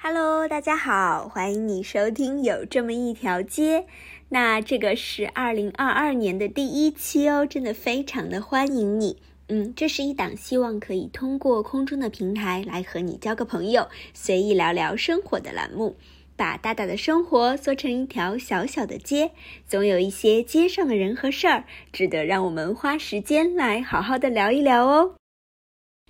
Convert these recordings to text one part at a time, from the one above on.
Hello，大家好，欢迎你收听有这么一条街。那这个是二零二二年的第一期哦，真的非常的欢迎你。嗯，这是一档希望可以通过空中的平台来和你交个朋友，随意聊聊生活的栏目。把大大的生活缩成一条小小的街，总有一些街上的人和事儿，值得让我们花时间来好好的聊一聊哦。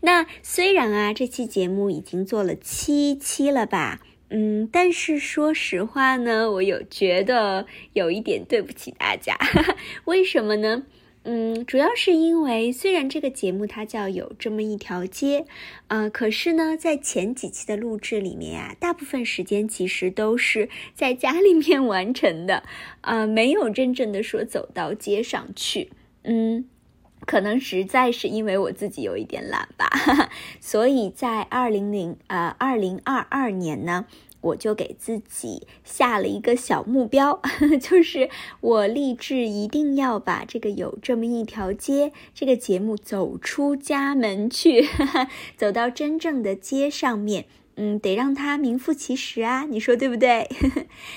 那虽然啊，这期节目已经做了七期了吧，嗯，但是说实话呢，我有觉得有一点对不起大家，为什么呢？嗯，主要是因为虽然这个节目它叫有这么一条街，呃，可是呢，在前几期的录制里面啊，大部分时间其实都是在家里面完成的，呃，没有真正的说走到街上去，嗯。可能实在是因为我自己有一点懒吧，所以在二零零呃二零二二年呢，我就给自己下了一个小目标，就是我立志一定要把这个有这么一条街这个节目走出家门去，走到真正的街上面，嗯，得让它名副其实啊，你说对不对？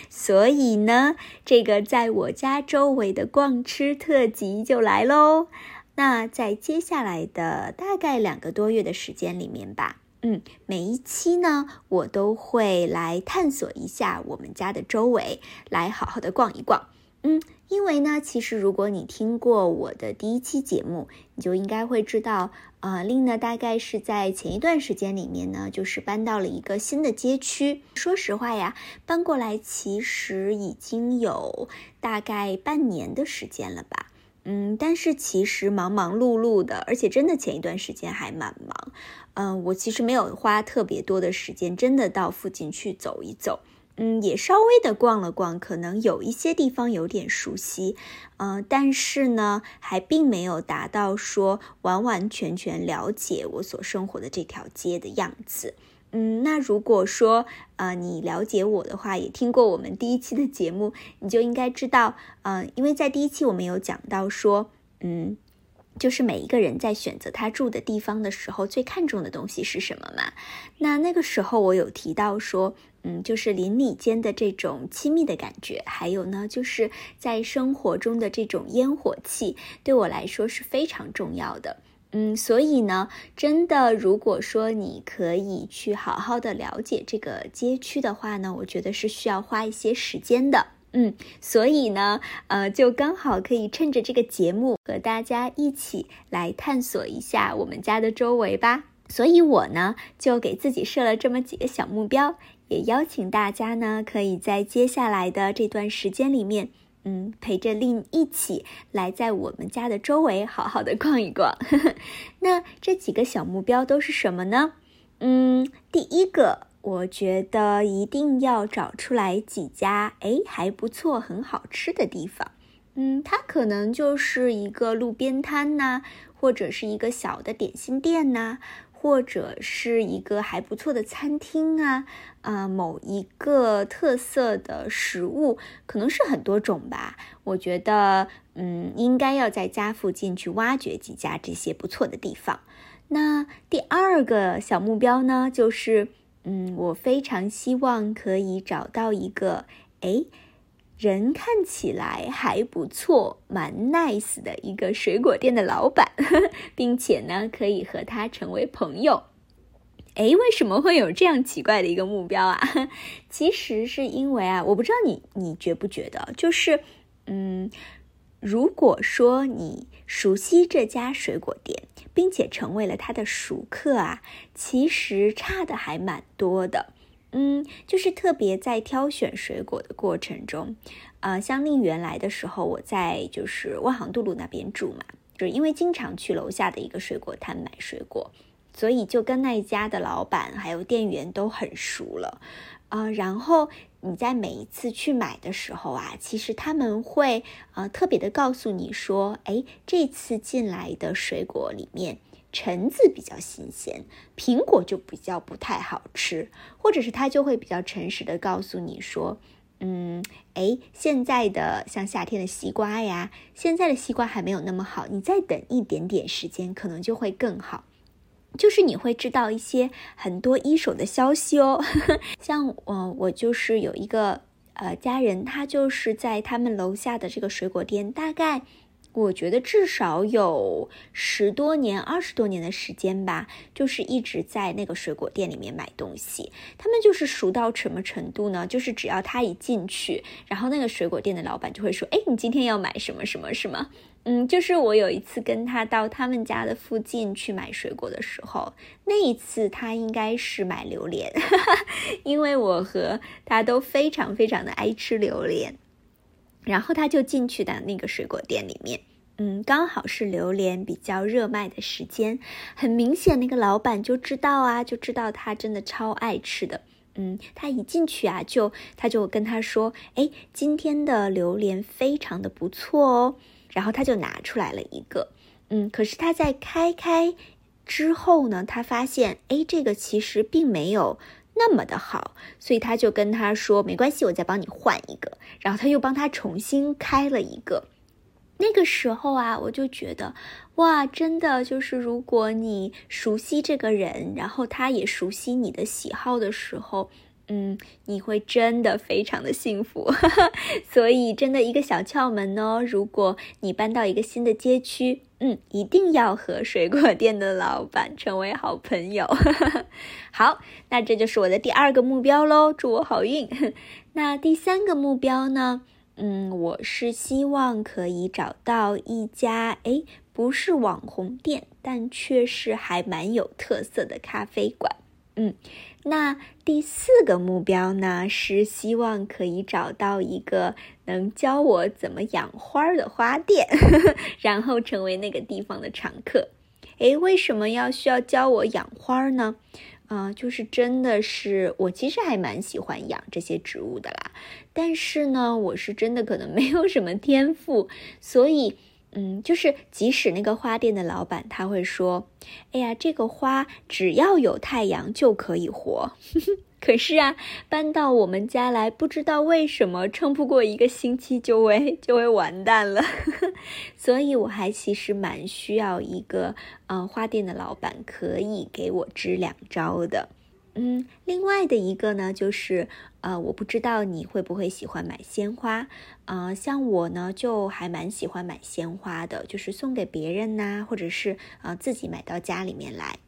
所以呢，这个在我家周围的逛吃特辑就来喽。那在接下来的大概两个多月的时间里面吧，嗯，每一期呢，我都会来探索一下我们家的周围，来好好的逛一逛。嗯，因为呢，其实如果你听过我的第一期节目，你就应该会知道，呃，令呢大概是在前一段时间里面呢，就是搬到了一个新的街区。说实话呀，搬过来其实已经有大概半年的时间了吧。嗯，但是其实忙忙碌碌的，而且真的前一段时间还蛮忙。嗯，我其实没有花特别多的时间，真的到附近去走一走。嗯，也稍微的逛了逛，可能有一些地方有点熟悉。嗯，但是呢，还并没有达到说完完全全了解我所生活的这条街的样子。嗯，那如果说呃你了解我的话，也听过我们第一期的节目，你就应该知道，嗯，因为在第一期我们有讲到说，嗯，就是每一个人在选择他住的地方的时候，最看重的东西是什么嘛？那那个时候我有提到说，嗯，就是邻里间的这种亲密的感觉，还有呢，就是在生活中的这种烟火气，对我来说是非常重要的。嗯，所以呢，真的，如果说你可以去好好的了解这个街区的话呢，我觉得是需要花一些时间的。嗯，所以呢，呃，就刚好可以趁着这个节目和大家一起来探索一下我们家的周围吧。所以我呢，就给自己设了这么几个小目标，也邀请大家呢，可以在接下来的这段时间里面。嗯，陪着令一起来在我们家的周围好好的逛一逛。那这几个小目标都是什么呢？嗯，第一个，我觉得一定要找出来几家哎还不错、很好吃的地方。嗯，它可能就是一个路边摊呐，或者是一个小的点心店呐。或者是一个还不错的餐厅啊，啊，某一个特色的食物，可能是很多种吧。我觉得，嗯，应该要在家附近去挖掘几家这些不错的地方。那第二个小目标呢，就是，嗯，我非常希望可以找到一个，哎。人看起来还不错，蛮 nice 的一个水果店的老板，并且呢，可以和他成为朋友。哎，为什么会有这样奇怪的一个目标啊？其实是因为啊，我不知道你你觉不觉得，就是，嗯，如果说你熟悉这家水果店，并且成为了他的熟客啊，其实差的还蛮多的。嗯，就是特别在挑选水果的过程中，呃，像令原来的时候，我在就是万航渡路那边住嘛，就是因为经常去楼下的一个水果摊买水果，所以就跟那一家的老板还有店员都很熟了，啊，然后你在每一次去买的时候啊，其实他们会呃特别的告诉你说，哎，这次进来的水果里面。橙子比较新鲜，苹果就比较不太好吃，或者是他就会比较诚实的告诉你说，嗯，哎，现在的像夏天的西瓜呀，现在的西瓜还没有那么好，你再等一点点时间，可能就会更好。就是你会知道一些很多一手的消息哦。像我，我就是有一个呃家人，他就是在他们楼下的这个水果店，大概。我觉得至少有十多年、二十多年的时间吧，就是一直在那个水果店里面买东西。他们就是熟到什么程度呢？就是只要他一进去，然后那个水果店的老板就会说：“哎，你今天要买什么什么什么？”嗯，就是我有一次跟他到他们家的附近去买水果的时候，那一次他应该是买榴莲，因为我和他都非常非常的爱吃榴莲。然后他就进去的那个水果店里面，嗯，刚好是榴莲比较热卖的时间，很明显那个老板就知道啊，就知道他真的超爱吃的，嗯，他一进去啊，就他就跟他说，哎，今天的榴莲非常的不错哦，然后他就拿出来了一个，嗯，可是他在开开之后呢，他发现，哎，这个其实并没有。那么的好，所以他就跟他说：“没关系，我再帮你换一个。”然后他又帮他重新开了一个。那个时候啊，我就觉得，哇，真的就是如果你熟悉这个人，然后他也熟悉你的喜好的时候。嗯，你会真的非常的幸福，所以真的一个小窍门哦。如果你搬到一个新的街区，嗯，一定要和水果店的老板成为好朋友。好，那这就是我的第二个目标喽，祝我好运。那第三个目标呢？嗯，我是希望可以找到一家诶，不是网红店，但却是还蛮有特色的咖啡馆。嗯。那第四个目标呢，是希望可以找到一个能教我怎么养花的花店，然后成为那个地方的常客。诶，为什么要需要教我养花呢？啊，就是真的是我其实还蛮喜欢养这些植物的啦，但是呢，我是真的可能没有什么天赋，所以。嗯，就是即使那个花店的老板他会说：“哎呀，这个花只要有太阳就可以活。”可是啊，搬到我们家来，不知道为什么撑不过一个星期就会就会完蛋了。所以我还其实蛮需要一个嗯花店的老板可以给我支两招的。嗯，另外的一个呢，就是呃，我不知道你会不会喜欢买鲜花，呃，像我呢，就还蛮喜欢买鲜花的，就是送给别人呐，或者是呃自己买到家里面来。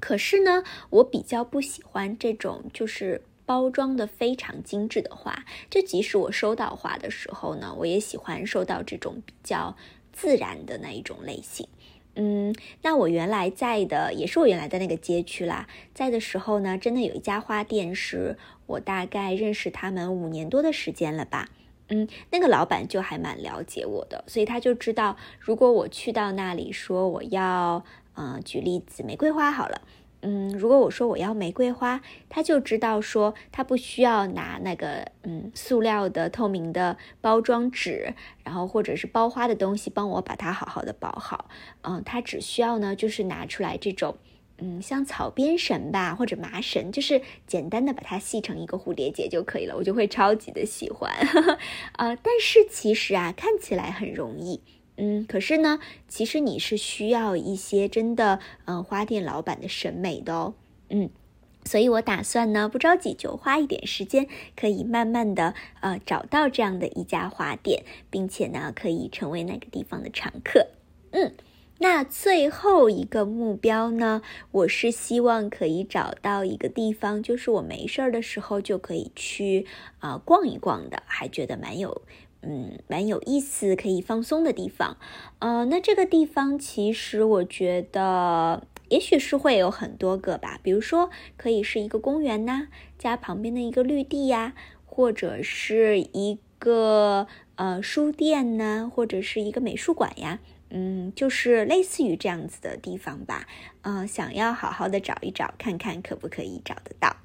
可是呢，我比较不喜欢这种就是包装的非常精致的花，就即使我收到花的时候呢，我也喜欢收到这种比较自然的那一种类型。嗯，那我原来在的也是我原来在那个街区啦，在的时候呢，真的有一家花店，是我大概认识他们五年多的时间了吧。嗯，那个老板就还蛮了解我的，所以他就知道，如果我去到那里说我要，嗯，举例子，玫瑰花好了。嗯，如果我说我要玫瑰花，他就知道说他不需要拿那个嗯塑料的透明的包装纸，然后或者是包花的东西帮我把它好好的包好。嗯，他只需要呢就是拿出来这种嗯像草编绳吧或者麻绳，就是简单的把它系成一个蝴蝶结就可以了，我就会超级的喜欢。呃，但是其实啊看起来很容易。嗯，可是呢，其实你是需要一些真的，嗯，花店老板的审美的哦。嗯，所以我打算呢，不着急，就花一点时间，可以慢慢的，呃，找到这样的一家花店，并且呢，可以成为那个地方的常客。嗯，那最后一个目标呢，我是希望可以找到一个地方，就是我没事儿的时候就可以去啊逛一逛的，还觉得蛮有。嗯，蛮有意思，可以放松的地方。呃，那这个地方其实我觉得，也许是会有很多个吧。比如说，可以是一个公园呐，家旁边的一个绿地呀，或者是一个呃书店呢，或者是一个美术馆呀。嗯，就是类似于这样子的地方吧。嗯，想要好好的找一找，看看可不可以找得到。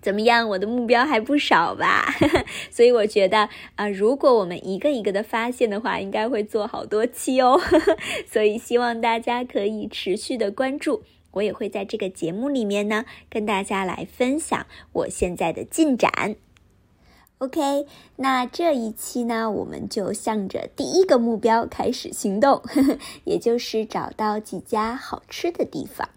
怎么样？我的目标还不少吧，所以我觉得啊，如果我们一个一个的发现的话，应该会做好多期哦。所以希望大家可以持续的关注，我也会在这个节目里面呢，跟大家来分享我现在的进展。OK，那这一期呢，我们就向着第一个目标开始行动，也就是找到几家好吃的地方。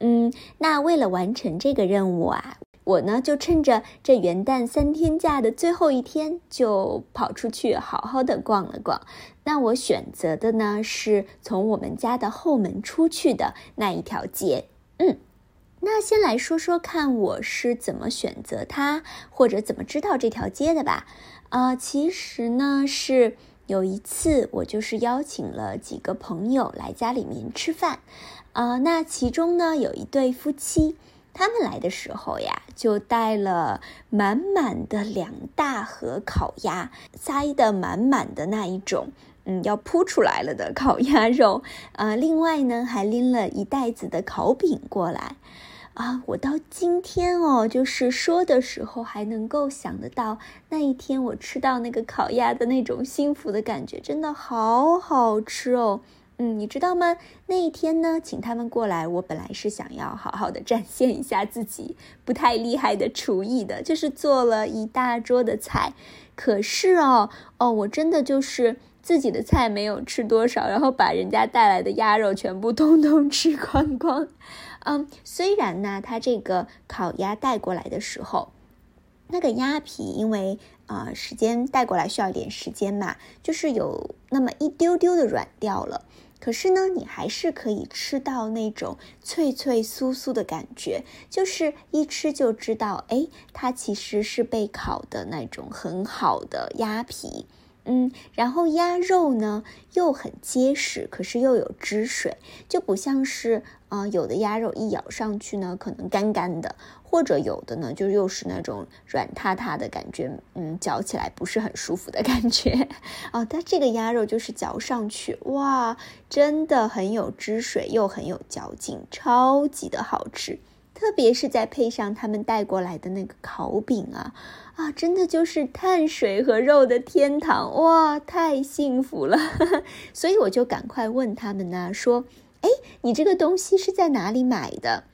嗯，那为了完成这个任务啊，我呢就趁着这元旦三天假的最后一天，就跑出去好好的逛了逛。那我选择的呢，是从我们家的后门出去的那一条街。嗯。那先来说说看，我是怎么选择它，或者怎么知道这条街的吧？啊，其实呢是有一次，我就是邀请了几个朋友来家里面吃饭，啊，那其中呢有一对夫妻，他们来的时候呀，就带了满满的两大盒烤鸭，塞得满满的那一种，嗯，要扑出来了的烤鸭肉，啊，另外呢还拎了一袋子的烤饼过来。啊，我到今天哦，就是说的时候还能够想得到那一天我吃到那个烤鸭的那种幸福的感觉，真的好好吃哦。嗯，你知道吗？那一天呢，请他们过来，我本来是想要好好的展现一下自己不太厉害的厨艺的，就是做了一大桌的菜。可是哦，哦，我真的就是自己的菜没有吃多少，然后把人家带来的鸭肉全部通通吃光光。嗯，虽然呢，他这个烤鸭带过来的时候，那个鸭皮因为啊时间带过来需要一点时间嘛，就是有那么一丢丢的软掉了。可是呢，你还是可以吃到那种脆脆酥酥的感觉，就是一吃就知道，哎，它其实是被烤的那种很好的鸭皮。嗯，然后鸭肉呢又很结实，可是又有汁水，就不像是啊有的鸭肉一咬上去呢可能干干的，或者有的呢就又是那种软塌塌的感觉，嗯，嚼起来不是很舒服的感觉。哦，它这个鸭肉就是嚼上去，哇，真的很有汁水，又很有嚼劲，超级的好吃。特别是再配上他们带过来的那个烤饼啊，啊，真的就是碳水和肉的天堂哇，太幸福了！所以我就赶快问他们呢，说：“哎，你这个东西是在哪里买的？”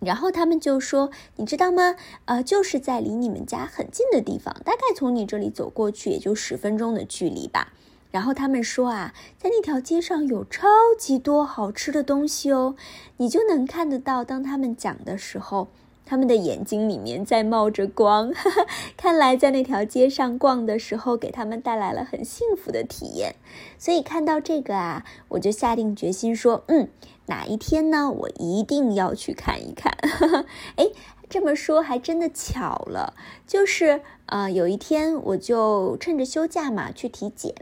然后他们就说：“你知道吗？呃，就是在离你们家很近的地方，大概从你这里走过去也就十分钟的距离吧。”然后他们说啊，在那条街上有超级多好吃的东西哦，你就能看得到。当他们讲的时候，他们的眼睛里面在冒着光，看来在那条街上逛的时候，给他们带来了很幸福的体验。所以看到这个啊，我就下定决心说，嗯，哪一天呢，我一定要去看一看。哎，这么说还真的巧了，就是呃，有一天我就趁着休假嘛，去体检。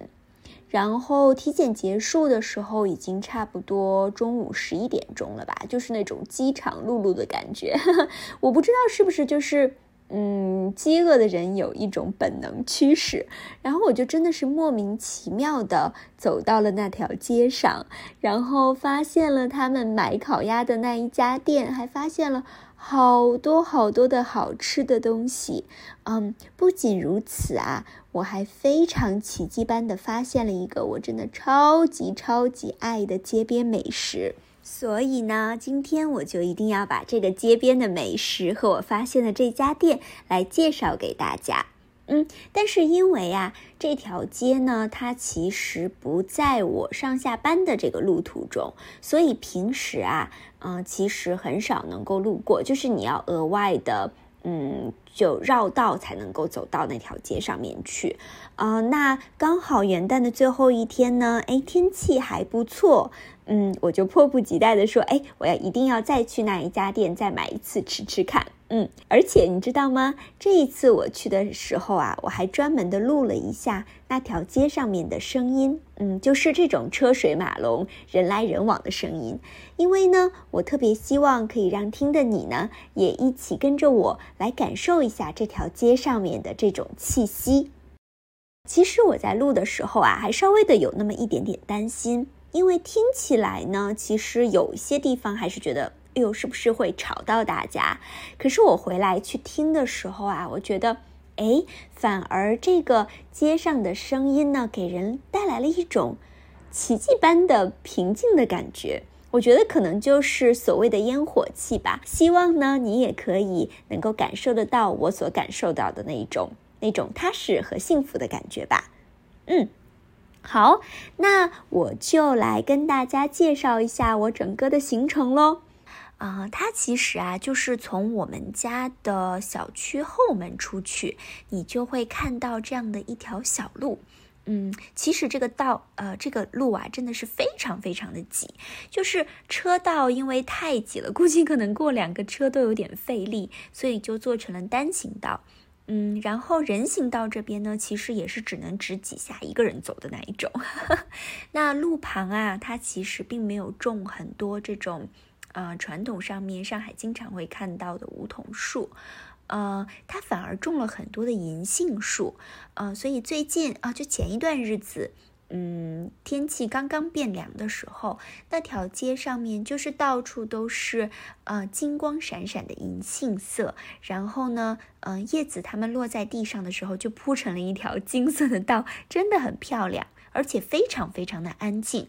然后体检结束的时候，已经差不多中午十一点钟了吧，就是那种饥肠辘辘的感觉。我不知道是不是就是，嗯，饥饿的人有一种本能驱使。然后我就真的是莫名其妙的走到了那条街上，然后发现了他们买烤鸭的那一家店，还发现了。好多好多的好吃的东西，嗯，不仅如此啊，我还非常奇迹般的发现了一个我真的超级超级爱的街边美食。所以呢，今天我就一定要把这个街边的美食和我发现的这家店来介绍给大家。嗯，但是因为啊，这条街呢，它其实不在我上下班的这个路途中，所以平时啊，嗯，其实很少能够路过，就是你要额外的，嗯，就绕道才能够走到那条街上面去。啊，那刚好元旦的最后一天呢，哎，天气还不错，嗯，我就迫不及待的说，哎，我要一定要再去那一家店再买一次吃吃看。嗯，而且你知道吗？这一次我去的时候啊，我还专门的录了一下那条街上面的声音，嗯，就是这种车水马龙、人来人往的声音。因为呢，我特别希望可以让听的你呢，也一起跟着我来感受一下这条街上面的这种气息。其实我在录的时候啊，还稍微的有那么一点点担心，因为听起来呢，其实有一些地方还是觉得。哎呦，是不是会吵到大家？可是我回来去听的时候啊，我觉得，哎，反而这个街上的声音呢，给人带来了一种奇迹般的平静的感觉。我觉得可能就是所谓的烟火气吧。希望呢，你也可以能够感受得到我所感受到的那一种那种踏实和幸福的感觉吧。嗯，好，那我就来跟大家介绍一下我整个的行程喽。啊，它其实啊，就是从我们家的小区后门出去，你就会看到这样的一条小路。嗯，其实这个道，呃，这个路啊，真的是非常非常的挤，就是车道因为太挤了，估计可能过两个车都有点费力，所以就做成了单行道。嗯，然后人行道这边呢，其实也是只能只挤下一个人走的那一种。那路旁啊，它其实并没有种很多这种，呃，传统上面上海经常会看到的梧桐树。呃，它反而种了很多的银杏树，呃，所以最近啊，就前一段日子，嗯，天气刚刚变凉的时候，那条街上面就是到处都是呃金光闪闪的银杏色，然后呢，嗯，叶子它们落在地上的时候就铺成了一条 金色的道，真的很漂亮，而且非常非常的安静。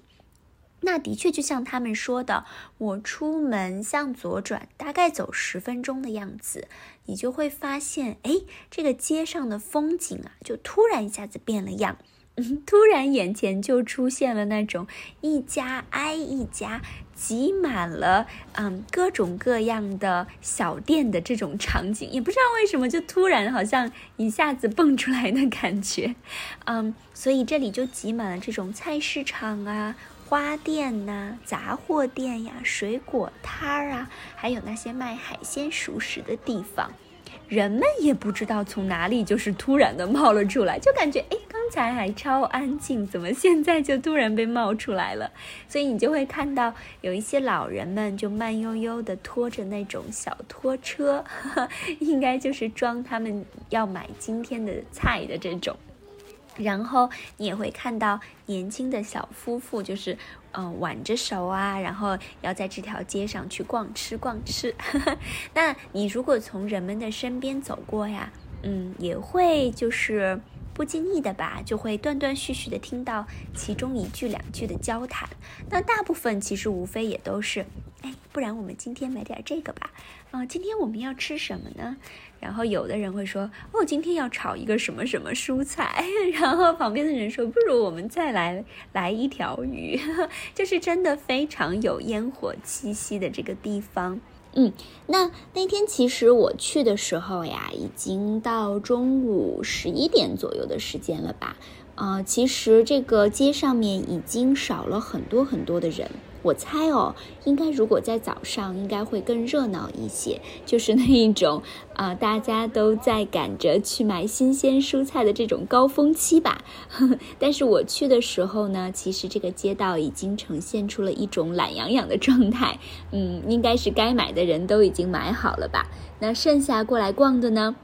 那的确就像他们说的，我出门向左转，大概走十分钟的样子，你就会发现，哎，这个街上的风景啊，就突然一下子变了样，嗯，突然眼前就出现了那种一家挨一家挤满了，嗯，各种各样的小店的这种场景，也不知道为什么就突然好像一下子蹦出来的感觉，嗯，所以这里就挤满了这种菜市场啊。花店呐，杂货店呀，水果摊儿啊，还有那些卖海鲜熟食的地方，人们也不知道从哪里就是突然的冒了出来，就感觉哎，刚才还超安静，怎么现在就突然被冒出来了？所以你就会看到有一些老人们就慢悠悠的拖着那种小拖车，应该就是装他们要买今天的菜的这种。然后你也会看到年轻的小夫妇，就是嗯挽着手啊，然后要在这条街上去逛吃逛吃。那你如果从人们的身边走过呀，嗯，也会就是不经意的吧，就会断断续续的听到其中一句两句的交谈。那大部分其实无非也都是，哎，不然我们今天买点这个吧。啊，今天我们要吃什么呢？然后有的人会说，哦，今天要炒一个什么什么蔬菜。然后旁边的人说，不如我们再来来一条鱼，就是真的非常有烟火气息的这个地方。嗯，那那天其实我去的时候呀，已经到中午十一点左右的时间了吧？啊，其实这个街上面已经少了很多很多的人。我猜哦，应该如果在早上，应该会更热闹一些，就是那一种啊，大家都在赶着去买新鲜蔬菜的这种高峰期吧。但是我去的时候呢，其实这个街道已经呈现出了一种懒洋洋的状态。嗯，应该是该买的人都已经买好了吧？那剩下过来逛的呢，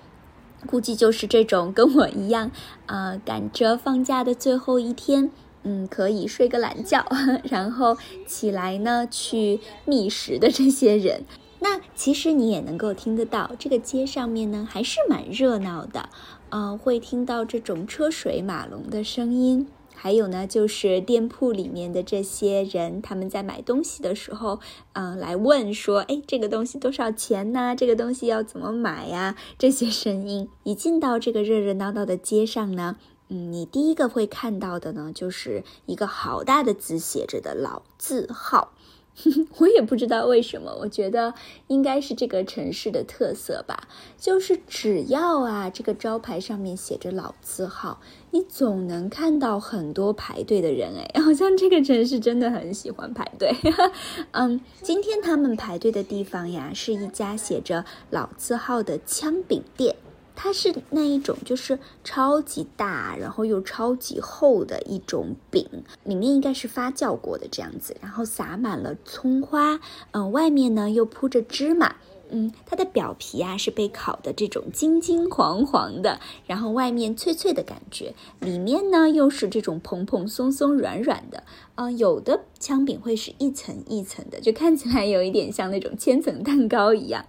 估计就是这种跟我一样 呃，赶着放假的最后一天。嗯，可以睡个懒觉，然后起来呢去觅食的这些人，那其实你也能够听得到，这个街上面呢还是蛮热闹的，呃，会听到这种车水马龙的声音，还有呢就是店铺里面的这些人，他们在买东西的时候，嗯，来问说，哎，这个东西多少钱呢？这个东西要怎么买呀？这些声音一进到这个热热闹闹的街上呢。嗯，你第一个会看到的呢，就是一个好大的字写着的老字号。我也不知道为什么，我觉得应该是这个城市的特色吧。就是只要啊，这个招牌上面写着老字号，你总能看到很多排队的人。哎，好像这个城市真的很喜欢排队。嗯，今天他们排队的地方呀，是一家写着老字号的枪饼店。它是那一种，就是超级大，然后又超级厚的一种饼，里面应该是发酵过的这样子，然后撒满了葱花，嗯，外面呢又铺着芝麻，嗯，它的表皮啊是被烤的这种金金黄黄的，然后外面脆脆的感觉，里面呢又是这种蓬蓬松松软软的，嗯，有的枪饼会是一层一层的，就看起来有一点像那种千层蛋糕一样，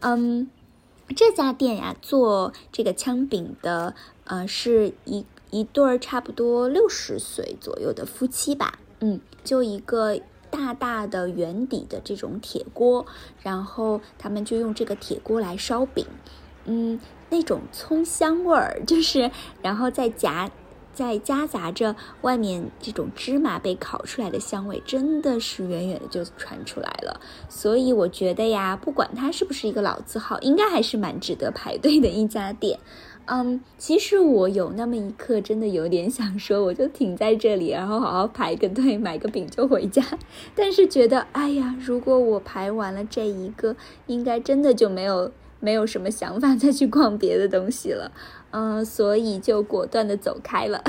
嗯。这家店呀，做这个枪饼的，呃，是一一对儿差不多六十岁左右的夫妻吧。嗯，就一个大大的圆底的这种铁锅，然后他们就用这个铁锅来烧饼。嗯，那种葱香味儿，就是然后再夹。在夹杂着外面这种芝麻被烤出来的香味，真的是远远的就传出来了。所以我觉得呀，不管它是不是一个老字号，应该还是蛮值得排队的一家店。嗯，其实我有那么一刻真的有点想说，我就停在这里，然后好好排个队，买个饼就回家。但是觉得，哎呀，如果我排完了这一个，应该真的就没有没有什么想法再去逛别的东西了。嗯，所以就果断的走开了。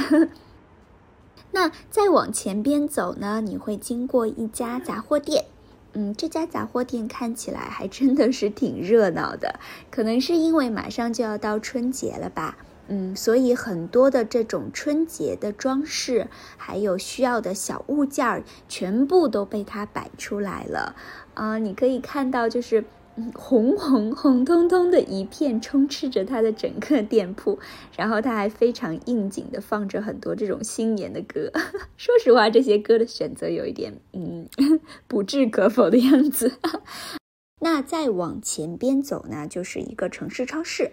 那再往前边走呢，你会经过一家杂货店。嗯，这家杂货店看起来还真的是挺热闹的，可能是因为马上就要到春节了吧。嗯，所以很多的这种春节的装饰，还有需要的小物件儿，全部都被它摆出来了。啊，你可以看到就是。红红红彤彤的一片，充斥着它的整个店铺，然后它还非常应景的放着很多这种新年的歌。说实话，这些歌的选择有一点，嗯，不置可否的样子。那再往前边走呢，就是一个城市超市。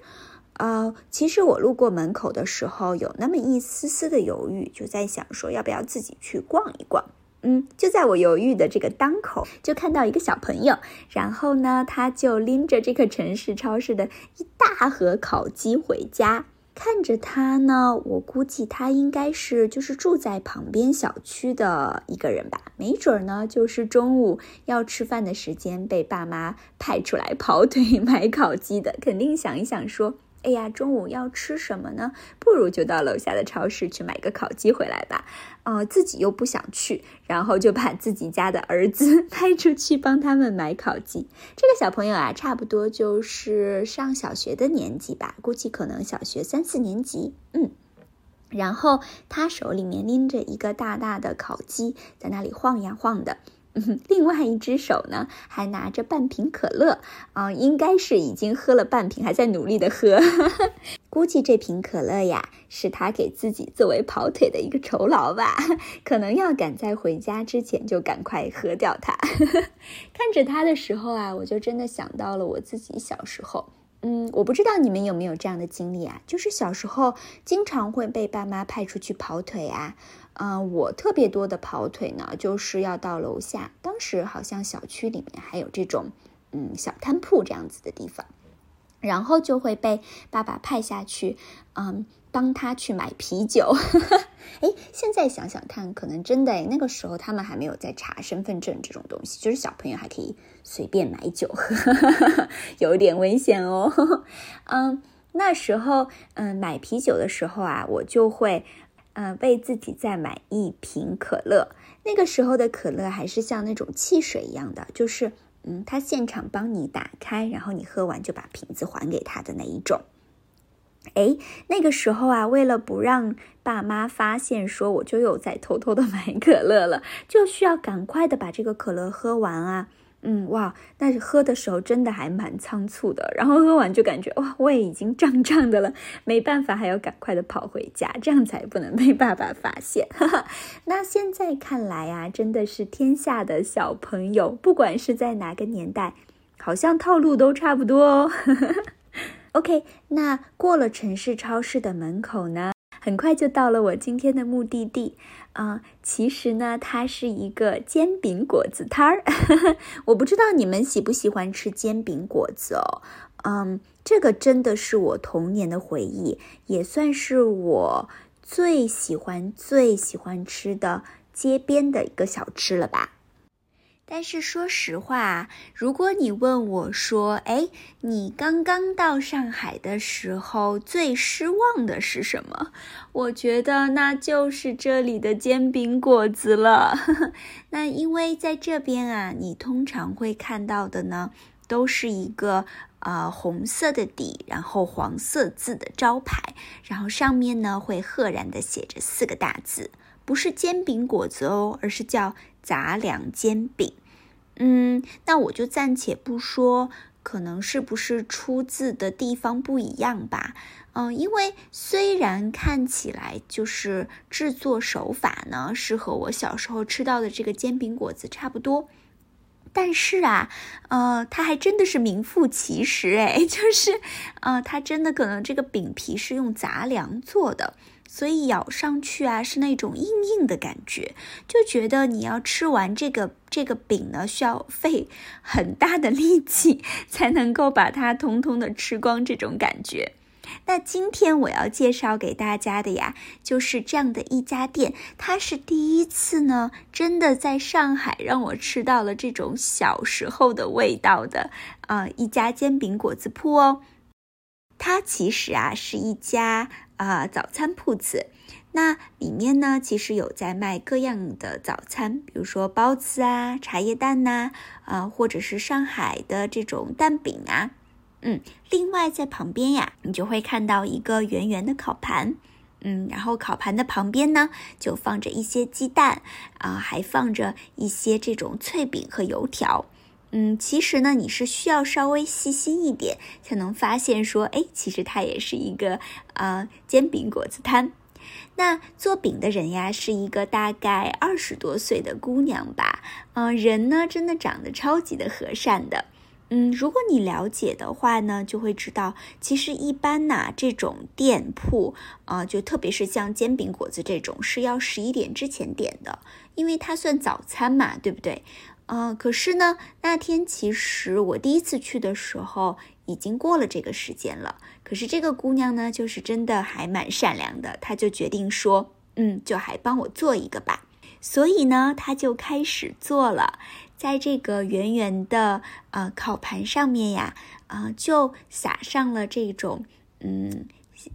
呃，其实我路过门口的时候，有那么一丝丝的犹豫，就在想说，要不要自己去逛一逛。嗯，就在我犹豫的这个当口，就看到一个小朋友，然后呢，他就拎着这个城市超市的一大盒烤鸡回家。看着他呢，我估计他应该是就是住在旁边小区的一个人吧，没准呢就是中午要吃饭的时间被爸妈派出来跑腿 买烤鸡的，肯定想一想说。哎呀，中午要吃什么呢？不如就到楼下的超市去买个烤鸡回来吧。哦，自己又不想去，然后就把自己家的儿子 派出去帮他们买烤鸡。这个小朋友啊，差不多就是上小学的年纪吧，估计可能小学三四年级。嗯，然后他手里面拎着一个大大的烤鸡，在那里晃呀晃的。另外一只手呢，还拿着半瓶可乐，啊，应该是已经喝了半瓶，还在努力的喝。估计这瓶可乐呀，是他给自己作为跑腿的一个酬劳吧，可能要赶在回家之前就赶快喝掉它。看着他的时候啊，我就真的想到了我自己小时候。嗯，我不知道你们有没有这样的经历啊，就是小时候经常会被爸妈派出去跑腿啊。嗯，我特别多的跑腿呢，就是要到楼下。当时好像小区里面还有这种，嗯，小摊铺这样子的地方，然后就会被爸爸派下去，嗯，帮他去买啤酒。哎，现在想想看，可能真的，那个时候他们还没有在查身份证这种东西，就是小朋友还可以随便买酒喝，有点危险哦。嗯，那时候，嗯，买啤酒的时候啊，我就会。嗯，为自己再买一瓶可乐。那个时候的可乐还是像那种汽水一样的，就是嗯，他现场帮你打开，然后你喝完就把瓶子还给他的那一种。哎，那个时候啊，为了不让爸妈发现，说我就有在偷偷的买 可乐了，就需要赶快的把这个可乐喝完啊。嗯哇，但是喝的时候真的还蛮仓促的，然后喝完就感觉哇胃已经胀胀的了，没办法还要赶快的跑回家，这样才不能被爸爸发现。哈哈那现在看来啊，真的是天下的小朋友，不管是在哪个年代，好像套路都差不多哦。OK，那过了城市超市的门口呢？很快就到了我今天的目的地，啊，其实呢，它是一个煎饼果子摊儿。我不知道你们喜不喜欢吃煎饼果子哦，嗯，这个真的是我童年的回忆，也算是我最喜欢、最喜欢吃的街边的一个小吃了吧。但是说实话，如果你问我说：“哎，你刚刚到上海的时候最失望的是什么？”我觉得那就是这里的煎饼果子了。那因为在这边啊，你通常会看到的呢，都是一个呃红色的底，然后黄色字的招牌，然后上面呢会赫然的写着四个大字。不是煎饼果子哦，而是叫杂粮煎饼。嗯，那我就暂且不说，可能是不是出自的地方不一样吧。嗯，因为虽然看起来就是制作手法呢是和我小时候吃到的这个煎饼果子差不多，但是啊，呃，它还真的是名副其实，哎，就是，呃，它真的可能这个饼皮是用杂粮做的，所以咬上去啊是那种硬硬的感觉，就觉得你要吃完这个这个饼呢，需要费很大的力气才能够把它通通的吃光，这种感觉。那今天我要介绍给大家的呀，就是这样的一家店，它是第一次呢，真的在上海让我吃到了这种小时候的味道的，呃，一家煎饼果子铺哦。它其实啊是一家啊早餐铺子，那里面呢其实有在卖各样的早餐，比如说包子啊、茶叶蛋呐，啊，或者是上海的这种蛋饼啊。嗯，另外在旁边呀，你就会看到一个圆圆的烤盘，嗯，然后烤盘的旁边呢，就放着一些鸡蛋，啊，还放着一些这种脆饼和油条，嗯，其实呢，你是需要稍微细心一点，才能发现说，哎，其实它也是一个啊煎饼果子摊。那做饼的人呀，是一个大概二十多岁的姑娘吧，嗯，人呢，真的长得超级的和善的。嗯，如果你了解的话呢，就会知道，其实一般呐，这种店铺啊，就特别是像煎饼果子这种，是要十一点之前点的，因为它算早餐嘛，对不对？啊，可是呢，那天其实我第一次去的时候，已经过了这个时间了。可是这个姑娘呢，就是真的还蛮善良的，她就决定说，嗯，就还帮我做一个吧。所以呢，她就开始做了。在这个圆圆的呃烤盘上面呀，啊，就撒上了这种嗯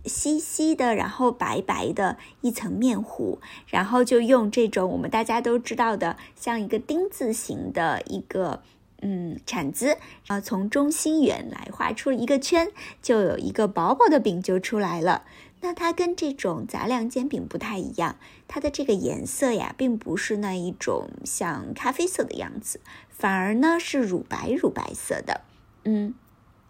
稀稀的，然后白白的一层面糊，然后就用这种我们大家都知道的像一个丁字形的一个嗯铲子，然后从中心圆来画出一个圈，就有一个薄薄的饼就出来了。那它跟这种杂粮煎饼不太一样，它的这个颜色呀，并不是那一种像咖啡色的样子，反而呢是乳白乳白色的。嗯，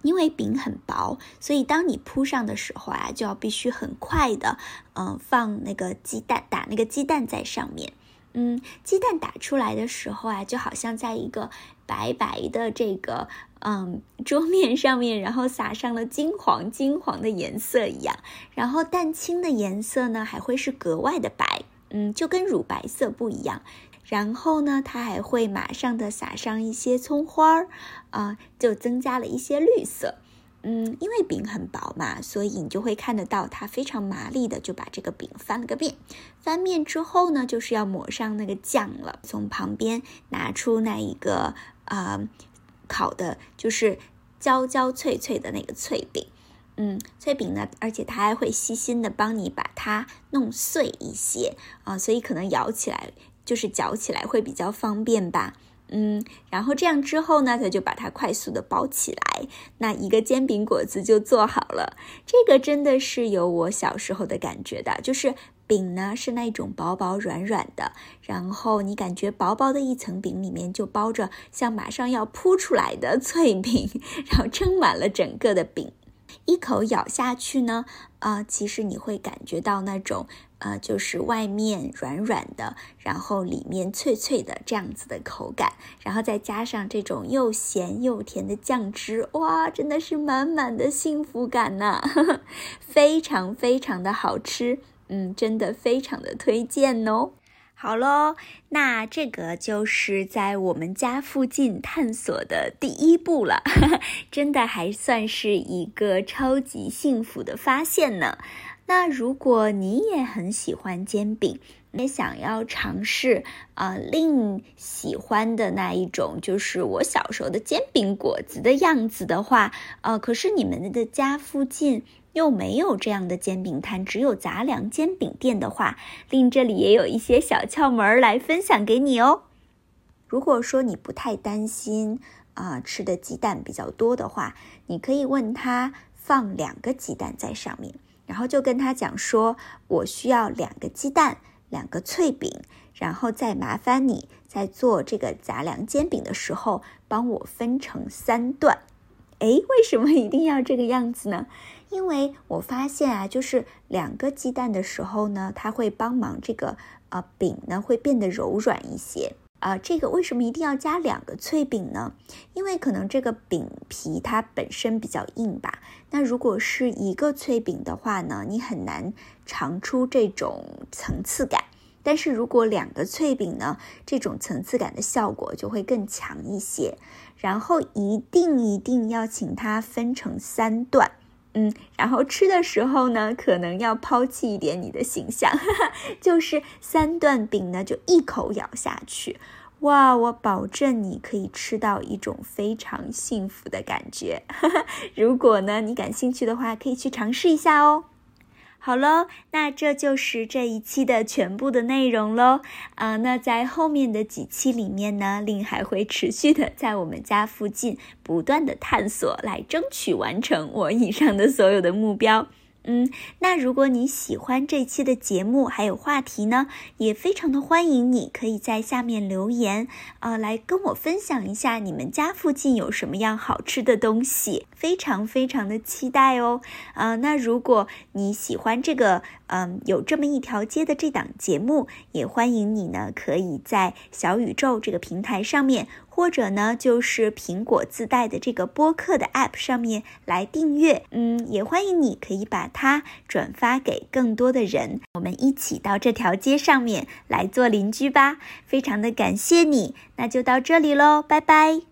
因为饼很薄，所以当你铺上的时候啊，就要必须很快的，嗯，放那个鸡蛋，打那个鸡蛋在上面。嗯，鸡蛋打出来的时候啊，就好像在一个白白的这个嗯桌面上面，然后撒上了金黄金黄的颜色一样。然后蛋清的颜色呢，还会是格外的白，嗯，就跟乳白色不一样。然后呢，它还会马上的撒上一些葱花儿，啊，就增加了一些绿色。嗯，因为饼很薄嘛，所以你就会看得到它非常麻利的就把这个饼翻了个遍。翻面之后呢，就是要抹上那个酱了。从旁边拿出那一个啊烤的，就是焦焦脆脆的那个脆饼。嗯，脆饼呢，而且它还会细心的帮你把它弄碎一些啊，所以可能咬起来就是嚼起来会比较方便吧。嗯，然后这样之后呢，他就把它快速的包起来，那一个煎饼果子就做好了。这个真的是有我小时候的感觉的，就是饼呢是那种薄薄软软的，然后你感觉薄薄的一层饼里面就包着像马上要铺出来的 脆饼，然后撑满了整个的饼。一口咬下去呢，啊，其实你会感觉到那种，呃，就是外面软软的，然后里面脆脆的这样子的口感，然后再加上这种又咸又甜的酱汁，哇，真的是满满的幸福感呐，非常非常的好吃，嗯，真的非常的推荐哦。好喽，那这个就是在我们家附近探索的第一步了，真的还算是一个超级幸福的发现呢。那如果你也很喜欢煎饼，也想要尝试啊另喜欢的那一种，就是我小时候的煎饼果子的样子的话，呃，可是你们的家附近。又没有这样的煎饼摊，只有杂粮煎饼店的话，令这里也有一些小窍门来分享给你哦。如果说你不太担心啊吃的鸡蛋比较多的话，你可以问他放两个鸡蛋在上面，然后就跟他讲说，我需要两个鸡蛋，两个脆饼，然后再麻烦你在做这个杂粮煎饼的时候帮我分成三段。哎，为什么一定要这个样子呢？因为我发现啊，就是两个鸡蛋的时候呢，它会帮忙这个呃饼呢会变得柔软一些。啊，这个为什么一定要加两个脆饼呢？因为可能这个饼皮它本身比较硬吧。那如果是一个脆饼的话呢，你很难尝出这种层次感。但是如果两个脆饼呢，这种层次感的效果就会更强一些。然后一定一定要请它分成三段。嗯，然后吃的时候呢，可能要抛弃一点你的形象，就是三段饼呢，就一口咬下去，哇，我保证你可以吃到一种非常幸福的感觉。如果呢，你感兴趣的话，可以去尝试一下哦。好喽，那这就是这一期的全部的内容喽。啊，那在后面的几期里面呢，令还会持续的在我们家附近不断的探索，来争取完成我以上的所有的目标。嗯，那如果你喜欢这期的节目还有话题呢，也非常的欢迎你可以在下面留言，呃，来跟我分享一下你们家附近有什么样好吃的东西，非常非常的期待哦。啊，那如果你喜欢这个，嗯，有这么一条街的这档节目，也欢迎你呢，可以在小宇宙这个平台上面。或者呢，就是苹果自带的这个播客的 App 上面来订阅，嗯，也欢迎你可以把它转发给更多的人，我们一起到这条街上面来做邻居吧。非常的感谢你，那就到这里喽，拜拜。